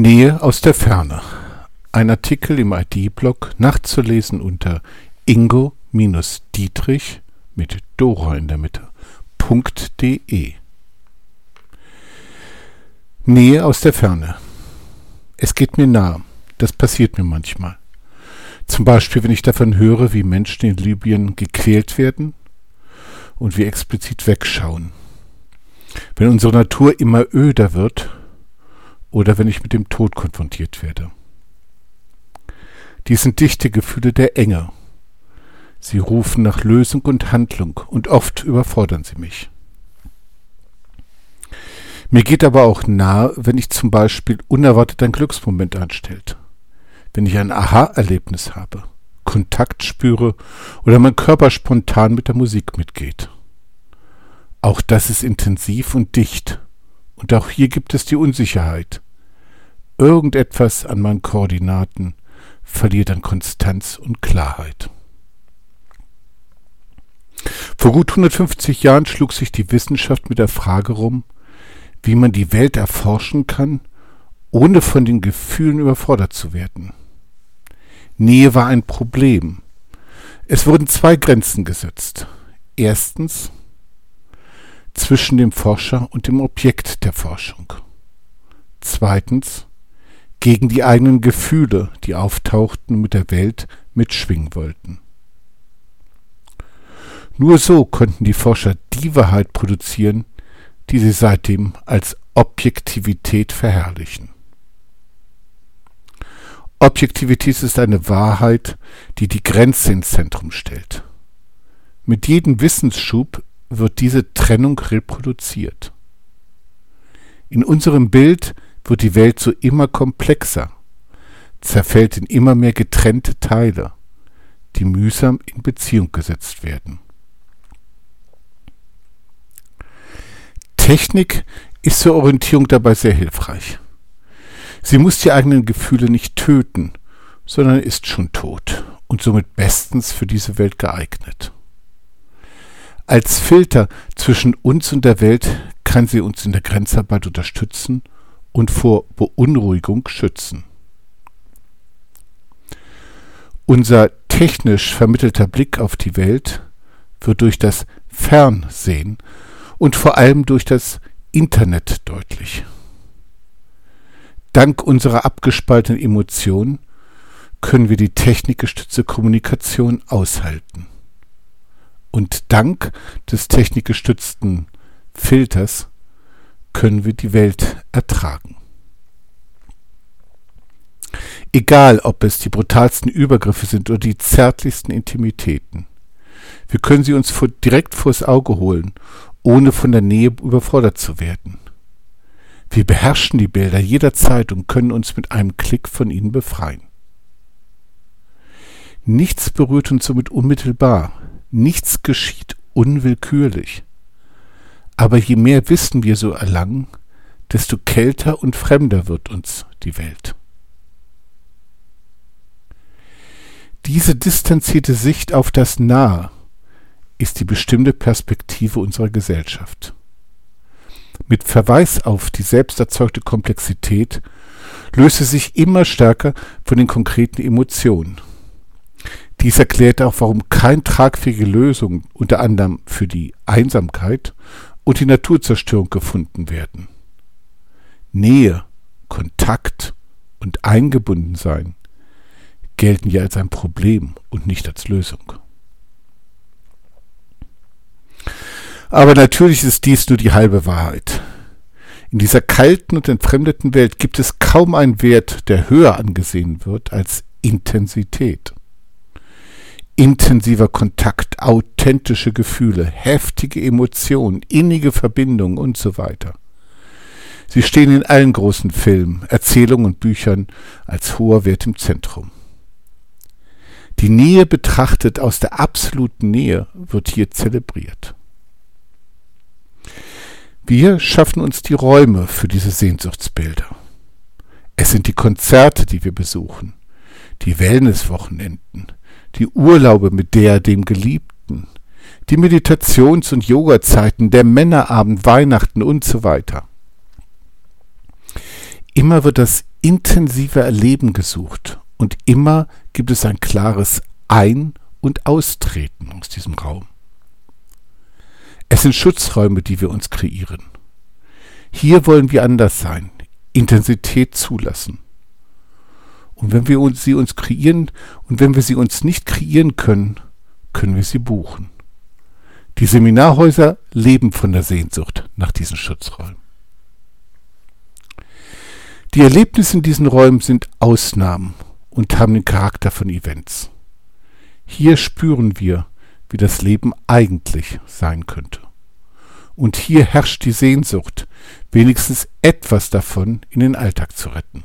Nähe aus der Ferne. Ein Artikel im ID-Blog nachzulesen unter ingo-dietrich mit Dora in der Mitte. .de Nähe aus der Ferne. Es geht mir nah. Das passiert mir manchmal. Zum Beispiel, wenn ich davon höre, wie Menschen in Libyen gequält werden und wie explizit wegschauen. Wenn unsere Natur immer öder wird oder wenn ich mit dem Tod konfrontiert werde. Dies sind dichte Gefühle der Enge. Sie rufen nach Lösung und Handlung und oft überfordern sie mich. Mir geht aber auch nahe, wenn ich zum Beispiel unerwartet ein Glücksmoment anstellt, wenn ich ein Aha-Erlebnis habe, Kontakt spüre oder mein Körper spontan mit der Musik mitgeht. Auch das ist intensiv und dicht. Und auch hier gibt es die Unsicherheit. Irgendetwas an meinen Koordinaten verliert an Konstanz und Klarheit. Vor gut 150 Jahren schlug sich die Wissenschaft mit der Frage rum, wie man die Welt erforschen kann, ohne von den Gefühlen überfordert zu werden. Nähe war ein Problem. Es wurden zwei Grenzen gesetzt. Erstens zwischen dem Forscher und dem Objekt der Forschung. Zweitens gegen die eigenen Gefühle, die auftauchten und mit der Welt mitschwingen wollten. Nur so konnten die Forscher die Wahrheit produzieren, die sie seitdem als Objektivität verherrlichen. Objektivität ist eine Wahrheit, die die Grenze ins Zentrum stellt. Mit jedem Wissensschub wird diese Trennung reproduziert. In unserem Bild wird die Welt so immer komplexer, zerfällt in immer mehr getrennte Teile, die mühsam in Beziehung gesetzt werden. Technik ist zur Orientierung dabei sehr hilfreich. Sie muss die eigenen Gefühle nicht töten, sondern ist schon tot und somit bestens für diese Welt geeignet. Als Filter zwischen uns und der Welt kann sie uns in der Grenzarbeit unterstützen und vor Beunruhigung schützen. Unser technisch vermittelter Blick auf die Welt wird durch das Fernsehen und vor allem durch das Internet deutlich. Dank unserer abgespaltenen Emotionen können wir die technikgestützte Kommunikation aushalten. Und dank des technikgestützten Filters können wir die Welt ertragen. Egal, ob es die brutalsten Übergriffe sind oder die zärtlichsten Intimitäten. Wir können sie uns vor, direkt vors Auge holen ohne von der Nähe überfordert zu werden. Wir beherrschen die Bilder jederzeit und können uns mit einem Klick von ihnen befreien. Nichts berührt uns somit unmittelbar, nichts geschieht unwillkürlich. Aber je mehr Wissen wir so erlangen, desto kälter und fremder wird uns die Welt. Diese distanzierte Sicht auf das Nahe ist die bestimmte Perspektive unserer Gesellschaft. Mit Verweis auf die selbst erzeugte Komplexität löst es sich immer stärker von den konkreten Emotionen. Dies erklärt auch, warum keine tragfähige Lösung unter anderem für die Einsamkeit und die Naturzerstörung gefunden werden. Nähe, Kontakt und Eingebundensein gelten ja als ein Problem und nicht als Lösung. Aber natürlich ist dies nur die halbe Wahrheit. In dieser kalten und entfremdeten Welt gibt es kaum einen Wert, der höher angesehen wird als Intensität. Intensiver Kontakt, authentische Gefühle, heftige Emotionen, innige Verbindungen und so weiter. Sie stehen in allen großen Filmen, Erzählungen und Büchern als hoher Wert im Zentrum. Die Nähe betrachtet aus der absoluten Nähe wird hier zelebriert. Wir schaffen uns die Räume für diese Sehnsuchtsbilder. Es sind die Konzerte, die wir besuchen, die Wellnesswochenenden, die Urlaube mit der, dem Geliebten, die Meditations- und Yogazeiten, der Männerabend, Weihnachten und so weiter. Immer wird das intensiver Erleben gesucht und immer gibt es ein klares Ein- und Austreten aus diesem Raum. Es sind Schutzräume, die wir uns kreieren. Hier wollen wir anders sein, Intensität zulassen. Und wenn wir uns, sie uns kreieren und wenn wir sie uns nicht kreieren können, können wir sie buchen. Die Seminarhäuser leben von der Sehnsucht nach diesen Schutzräumen. Die Erlebnisse in diesen Räumen sind Ausnahmen und haben den Charakter von Events. Hier spüren wir, wie das Leben eigentlich sein könnte. Und hier herrscht die Sehnsucht, wenigstens etwas davon in den Alltag zu retten.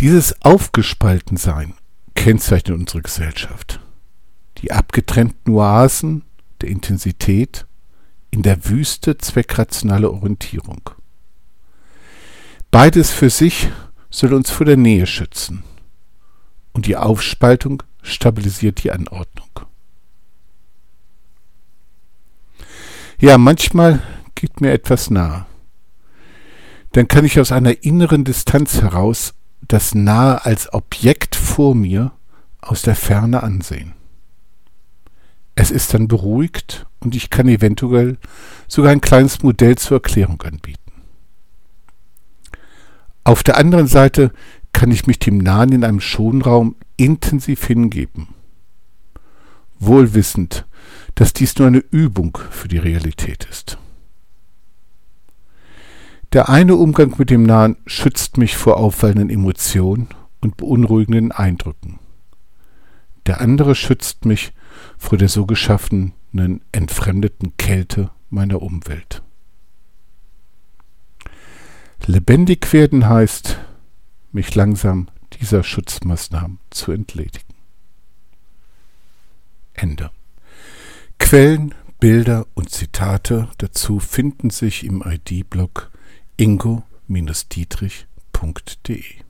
Dieses Aufgespaltensein kennzeichnet unsere Gesellschaft. Die abgetrennten Oasen der Intensität in der Wüste zweckrationale Orientierung. Beides für sich soll uns vor der Nähe schützen und die Aufspaltung stabilisiert die Anordnung. Ja, manchmal geht mir etwas nahe. Dann kann ich aus einer inneren Distanz heraus das Nahe als Objekt vor mir aus der Ferne ansehen. Es ist dann beruhigt und ich kann eventuell sogar ein kleines Modell zur Erklärung anbieten. Auf der anderen Seite kann ich mich dem Nahen in einem Schonraum intensiv hingeben, wohlwissend, dass dies nur eine Übung für die Realität ist. Der eine Umgang mit dem Nahen schützt mich vor auffallenden Emotionen und beunruhigenden Eindrücken. Der andere schützt mich vor der so geschaffenen entfremdeten Kälte meiner Umwelt. Lebendig werden heißt, mich langsam dieser Schutzmaßnahmen zu entledigen. Ende. Quellen, Bilder und Zitate dazu finden sich im ID-Blog ingo-dietrich.de.